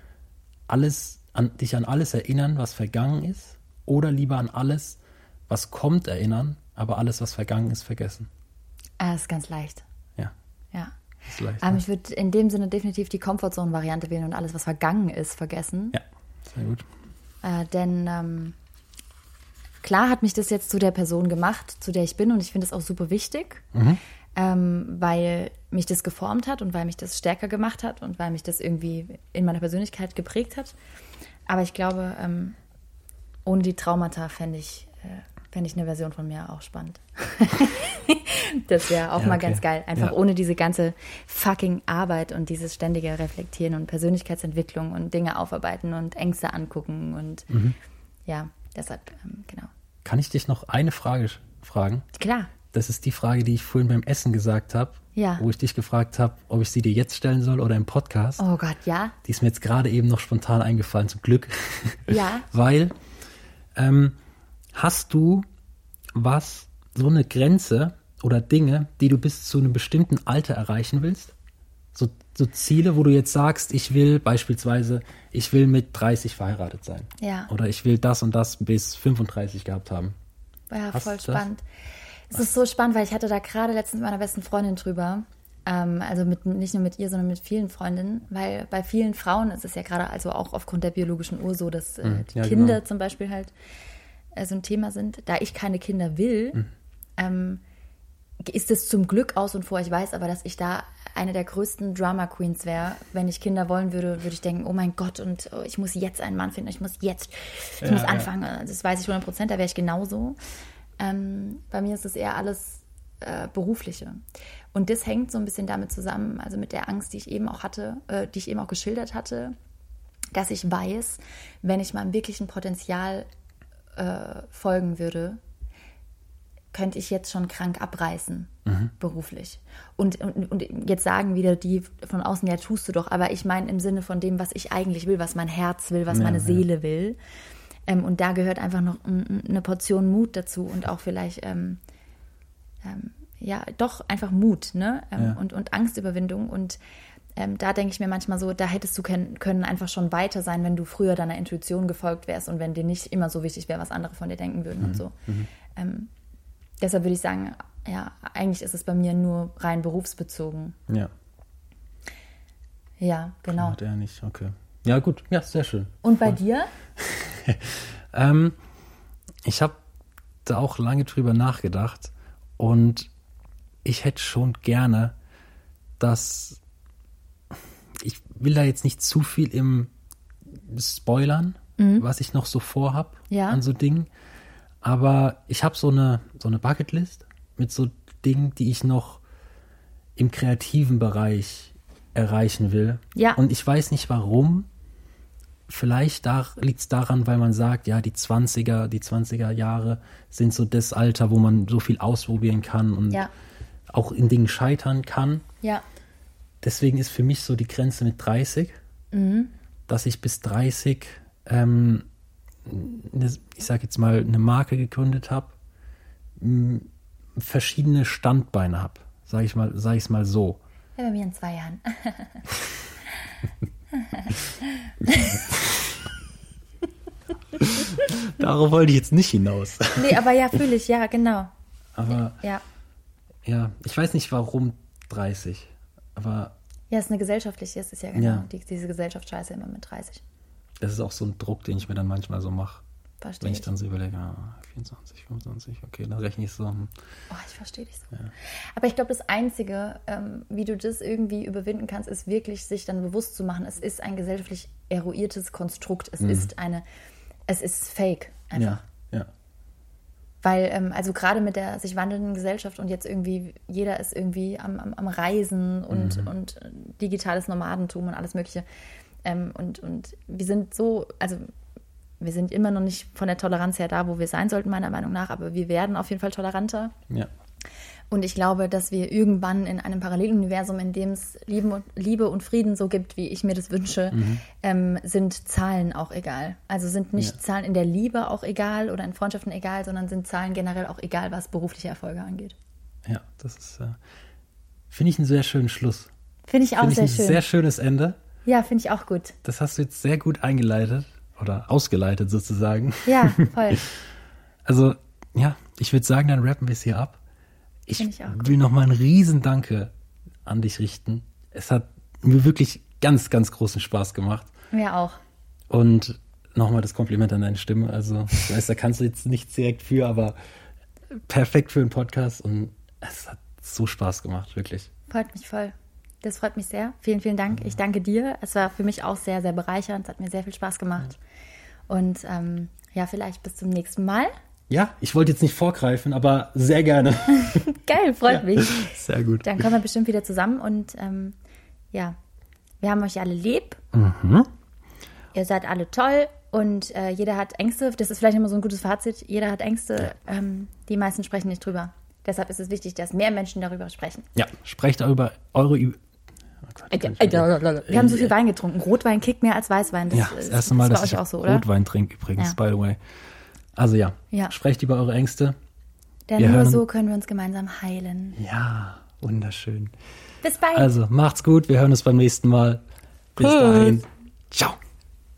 alles an, dich an alles erinnern, was vergangen ist, oder lieber an alles, was kommt, erinnern, aber alles, was vergangen ist, vergessen? Ah, das ist ganz leicht. Ja. Ja. Ist leicht, ähm, Ich würde in dem Sinne definitiv die Comfortzone-Variante wählen und alles, was vergangen ist, vergessen. Ja, sehr gut. Äh, denn ähm, klar hat mich das jetzt zu der Person gemacht, zu der ich bin und ich finde es auch super wichtig. Mhm ähm, weil mich das geformt hat und weil mich das stärker gemacht hat und weil mich das irgendwie in meiner Persönlichkeit geprägt hat. Aber ich glaube, ähm, ohne die Traumata fände ich, äh, fänd ich eine Version von mir auch spannend. (laughs) das wäre auch ja, mal ganz geil. Einfach ja. ohne diese ganze fucking Arbeit und dieses ständige Reflektieren und Persönlichkeitsentwicklung und Dinge aufarbeiten und Ängste angucken und mhm. ja, deshalb, ähm, genau. Kann ich dich noch eine Frage fragen? Klar. Das ist die Frage, die ich vorhin beim Essen gesagt habe. Ja. Wo ich dich gefragt habe, ob ich sie dir jetzt stellen soll oder im Podcast. Oh Gott, ja. Die ist mir jetzt gerade eben noch spontan eingefallen, zum Glück. Ja. (laughs) Weil, ähm, hast du was, so eine Grenze oder Dinge, die du bis zu einem bestimmten Alter erreichen willst? So, so Ziele, wo du jetzt sagst, ich will beispielsweise, ich will mit 30 verheiratet sein. Ja. Oder ich will das und das bis 35 gehabt haben. Ja, Hast voll spannend. Das? Es ist so spannend, weil ich hatte da gerade letztens mit meiner besten Freundin drüber. Ähm, also mit, nicht nur mit ihr, sondern mit vielen Freundinnen, weil bei vielen Frauen ist es ja gerade also auch aufgrund der biologischen Uhr so, dass äh, mhm. die ja, Kinder genau. zum Beispiel halt äh, so ein Thema sind. Da ich keine Kinder will, mhm. ähm, ist es zum Glück aus und vor. Ich weiß aber, dass ich da eine der größten Drama Queens wäre. Wenn ich Kinder wollen würde, würde ich denken, oh mein Gott, und oh, ich muss jetzt einen Mann finden, ich muss jetzt, ich ja, muss anfangen. Ja. Das weiß ich 100 Prozent, da wäre ich genauso. Ähm, bei mir ist es eher alles äh, Berufliche. Und das hängt so ein bisschen damit zusammen, also mit der Angst, die ich eben auch hatte, äh, die ich eben auch geschildert hatte, dass ich weiß, wenn ich meinem wirklichen Potenzial äh, folgen würde, könnte ich jetzt schon krank abreißen, mhm. beruflich. Und, und, und jetzt sagen wieder die von außen, ja, tust du doch, aber ich meine im Sinne von dem, was ich eigentlich will, was mein Herz will, was ja, meine ja. Seele will. Ähm, und da gehört einfach noch eine Portion Mut dazu und auch vielleicht, ähm, ähm, ja, doch einfach Mut ne? Ähm, ja. und, und Angstüberwindung. Und ähm, da denke ich mir manchmal so, da hättest du können, können einfach schon weiter sein, wenn du früher deiner Intuition gefolgt wärst und wenn dir nicht immer so wichtig wäre, was andere von dir denken würden mhm. und so. Mhm. Ähm, deshalb würde ich sagen, ja, eigentlich ist es bei mir nur rein berufsbezogen. Ja. Ja, genau. Hat er nicht, okay. Ja, gut, ja, sehr schön. Und bei Voll. dir? (laughs) ähm, ich habe da auch lange drüber nachgedacht und ich hätte schon gerne, dass ich will da jetzt nicht zu viel im Spoilern, mhm. was ich noch so vorhab ja. an so Dingen. Aber ich habe so eine, so eine Bucketlist mit so Dingen, die ich noch im kreativen Bereich erreichen will. Ja. Und ich weiß nicht warum. Vielleicht da, liegt es daran, weil man sagt, ja, die 20er, die 20er Jahre sind so das Alter, wo man so viel ausprobieren kann und ja. auch in Dingen scheitern kann. Ja. Deswegen ist für mich so die Grenze mit 30, mhm. dass ich bis 30, ähm, eine, ich sage jetzt mal, eine Marke gegründet habe, verschiedene Standbeine habe, sage ich mal, sage ich es mal so. Ja, bei mir in zwei Jahren. (laughs) Darauf wollte ich jetzt nicht hinaus. Nee, aber ja, fühle ich, ja, genau. Aber ja. ja, ich weiß nicht warum 30. Aber. Ja, es ist eine gesellschaftliche, es ist ja genau ja. Die, diese Gesellschaftsscheiße immer mit 30. Das ist auch so ein Druck, den ich mir dann manchmal so mache. Verstehe. Wenn ich, ich dann so überlege, ah, 24, 25, okay, dann rechne ich so. Oh, ich verstehe dich so. Ja. Aber ich glaube, das Einzige, ähm, wie du das irgendwie überwinden kannst, ist wirklich sich dann bewusst zu machen, es ist ein gesellschaftlich eruiertes Konstrukt. Es mhm. ist eine, es ist fake einfach. Ja. Weil, ähm, also gerade mit der sich wandelnden Gesellschaft und jetzt irgendwie, jeder ist irgendwie am, am, am Reisen und, mhm. und digitales Nomadentum und alles Mögliche. Ähm, und, und wir sind so, also wir sind immer noch nicht von der Toleranz her da, wo wir sein sollten, meiner Meinung nach, aber wir werden auf jeden Fall toleranter. Ja. Und ich glaube, dass wir irgendwann in einem Paralleluniversum, in dem es Liebe, und Frieden so gibt, wie ich mir das wünsche, mhm. ähm, sind Zahlen auch egal. Also sind nicht ja. Zahlen in der Liebe auch egal oder in Freundschaften egal, sondern sind Zahlen generell auch egal, was berufliche Erfolge angeht. Ja, das ist, äh, finde ich, einen sehr schönen Schluss. Finde ich auch find sehr ich ein schön. Sehr schönes Ende. Ja, finde ich auch gut. Das hast du jetzt sehr gut eingeleitet oder ausgeleitet sozusagen. Ja, (laughs) voll. also, ja, ich würde sagen, dann rappen wir es hier ab. Ich, ich will noch mal einen riesen Danke an dich richten. Es hat mir wirklich ganz, ganz großen Spaß gemacht. Mir auch. Und nochmal das Kompliment an deine Stimme. Also, ich weiß, da kannst du jetzt nichts direkt für, aber perfekt für einen Podcast und es hat so Spaß gemacht, wirklich. Freut mich voll. Das freut mich sehr. Vielen, vielen Dank. Ich danke dir. Es war für mich auch sehr, sehr bereichernd. Es hat mir sehr viel Spaß gemacht. Und ähm, ja, vielleicht bis zum nächsten Mal. Ja, ich wollte jetzt nicht vorgreifen, aber sehr gerne. (laughs) Geil, freut ja, mich. Sehr gut. Dann kommen wir bestimmt wieder zusammen und ähm, ja, wir haben euch alle lieb. Mhm. Ihr seid alle toll und äh, jeder hat Ängste. Das ist vielleicht immer so ein gutes Fazit. Jeder hat Ängste. Ja. Ähm, die meisten sprechen nicht drüber. Deshalb ist es wichtig, dass mehr Menschen darüber sprechen. Ja, sprecht darüber eure wir haben so viel Wein getrunken. Rotwein kickt mehr als Weißwein. Das, ja, das erste Mal, das dass ich auch so, Rotwein trinke übrigens, ja. by the way. Also ja, ja, sprecht über eure Ängste. Denn wir nur so können wir uns gemeinsam heilen. Ja, wunderschön. Bis bald. Also macht's gut, wir hören uns beim nächsten Mal. Bis dahin. Ciao.